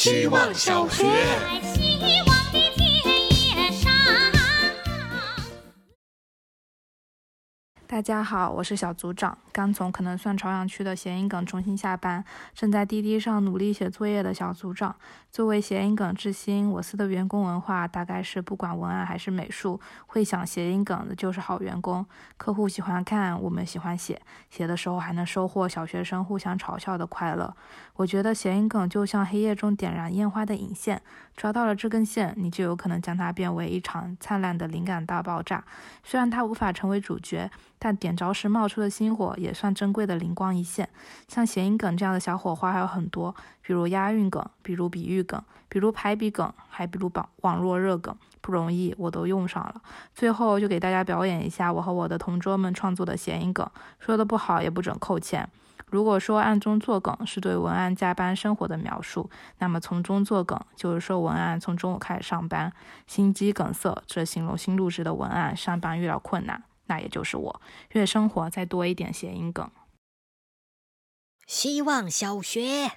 希望小学。大家好，我是小组长，刚从可能算朝阳区的谐音梗重新下班，正在滴滴上努力写作业的小组长。作为谐音梗之星，我司的员工文化大概是不管文案还是美术，会想谐音梗的就是好员工。客户喜欢看，我们喜欢写，写的时候还能收获小学生互相嘲笑的快乐。我觉得谐音梗就像黑夜中点燃烟花的引线，抓到了这根线，你就有可能将它变为一场灿烂的灵感大爆炸。虽然它无法成为主角。但点着时冒出的星火也算珍贵的灵光一现。像谐音梗这样的小火花还有很多，比如押韵梗，比如比喻梗，比如排比梗，还比如网网络热梗，不容易，我都用上了。最后就给大家表演一下我和我的同桌们创作的谐音梗，说的不好也不准扣钱。如果说暗中作梗是对文案加班生活的描述，那么从中作梗就是说文案从中午开始上班，心肌梗塞，这形容新入职的文案上班遇到困难。那也就是我，越生活再多一点谐音梗。希望小学，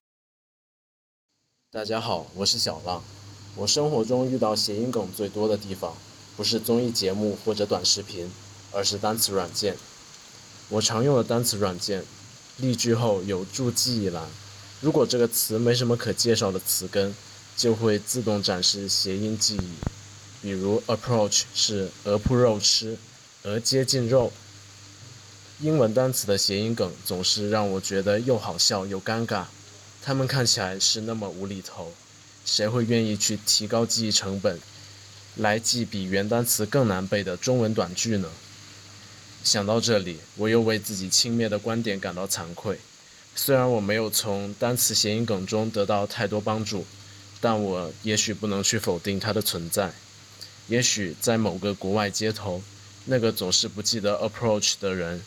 大家好，我是小浪。我生活中遇到谐音梗最多的地方，不是综艺节目或者短视频，而是单词软件。我常用的单词软件，例句后有助记忆栏。如果这个词没什么可介绍的词根，就会自动展示谐音记忆。比如 approach 是鹅铺肉吃。而接近肉，英文单词的谐音梗总是让我觉得又好笑又尴尬，他们看起来是那么无厘头，谁会愿意去提高记忆成本，来记比原单词更难背的中文短句呢？想到这里，我又为自己轻蔑的观点感到惭愧。虽然我没有从单词谐音梗中得到太多帮助，但我也许不能去否定它的存在。也许在某个国外街头。那个总是不记得 approach 的人，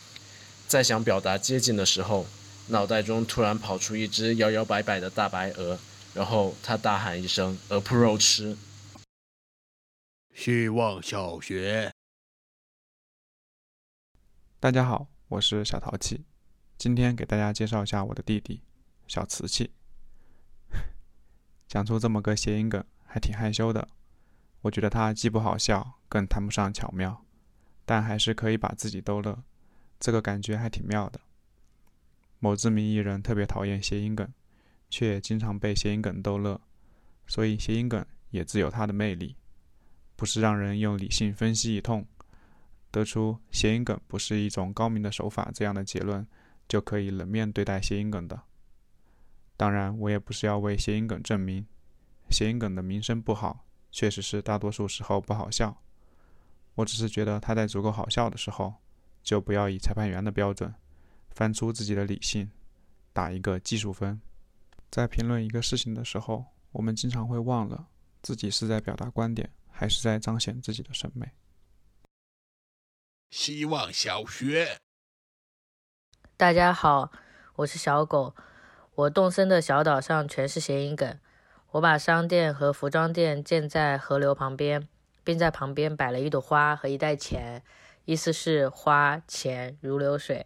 在想表达接近的时候，脑袋中突然跑出一只摇摇摆摆的大白鹅，然后他大喊一声 approach。希望小学。大家好，我是小淘气，今天给大家介绍一下我的弟弟小瓷器。讲出这么个谐音梗，还挺害羞的。我觉得他既不好笑，更谈不上巧妙。但还是可以把自己逗乐，这个感觉还挺妙的。某知名艺人特别讨厌谐音梗，却也经常被谐音梗逗乐，所以谐音梗也自有它的魅力。不是让人用理性分析一通，得出谐音梗不是一种高明的手法这样的结论，就可以冷面对待谐音梗的。当然，我也不是要为谐音梗证明，谐音梗的名声不好，确实是大多数时候不好笑。我只是觉得他在足够好笑的时候，就不要以裁判员的标准翻出自己的理性，打一个技术分。在评论一个事情的时候，我们经常会忘了自己是在表达观点，还是在彰显自己的审美。希望小学，大家好，我是小狗。我动身的小岛上全是谐音梗。我把商店和服装店建在河流旁边。并在旁边摆了一朵花和一袋钱，意思是花钱如流水。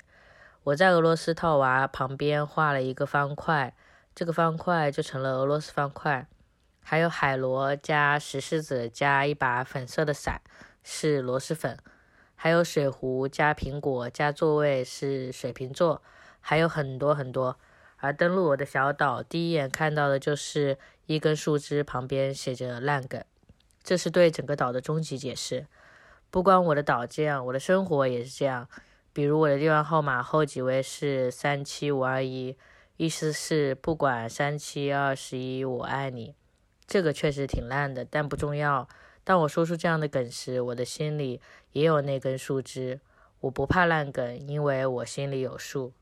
我在俄罗斯套娃旁边画了一个方块，这个方块就成了俄罗斯方块。还有海螺加石狮子加一把粉色的伞，是螺蛳粉。还有水壶加苹果加座位是水瓶座，还有很多很多。而登陆我的小岛，第一眼看到的就是一根树枝旁边写着烂梗。这是对整个岛的终极解释。不光我的岛这样，我的生活也是这样。比如我的电话号码后几位是三七五二一，意思是不管三七二十一，我爱你。这个确实挺烂的，但不重要。当我说出这样的梗时，我的心里也有那根树枝。我不怕烂梗，因为我心里有数。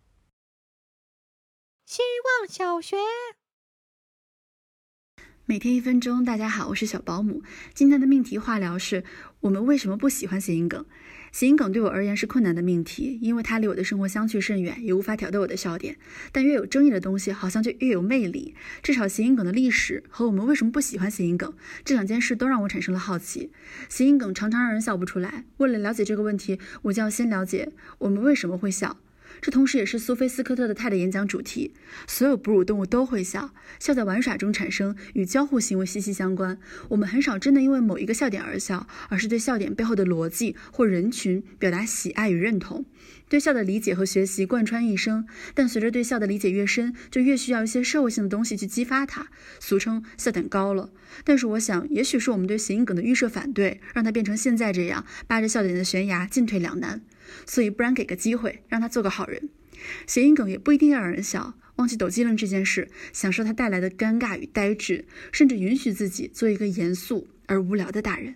希望小学。每天一分钟，大家好，我是小保姆。今天的命题话聊是：我们为什么不喜欢谐音梗？谐音梗对我而言是困难的命题，因为它离我的生活相去甚远，也无法挑逗我的笑点。但越有争议的东西，好像就越有魅力。至少谐音梗的历史和我们为什么不喜欢谐音梗这两件事，都让我产生了好奇。谐音梗常常让人笑不出来。为了了解这个问题，我就要先了解我们为什么会笑。这同时也是苏菲斯科特的泰的演讲主题。所有哺乳动物都会笑，笑在玩耍中产生，与交互行为息息相关。我们很少真的因为某一个笑点而笑，而是对笑点背后的逻辑或人群表达喜爱与认同。对笑的理解和学习贯穿一生，但随着对笑的理解越深，就越需要一些社会性的东西去激发它，俗称笑点高了。但是我想，也许是我们对谐音梗的预设反对，让它变成现在这样，扒着笑点的悬崖进退两难。所以，不然给个机会，让他做个好人。谐音梗也不一定要让人笑，忘记抖机灵这件事，享受它带来的尴尬与呆滞，甚至允许自己做一个严肃而无聊的大人。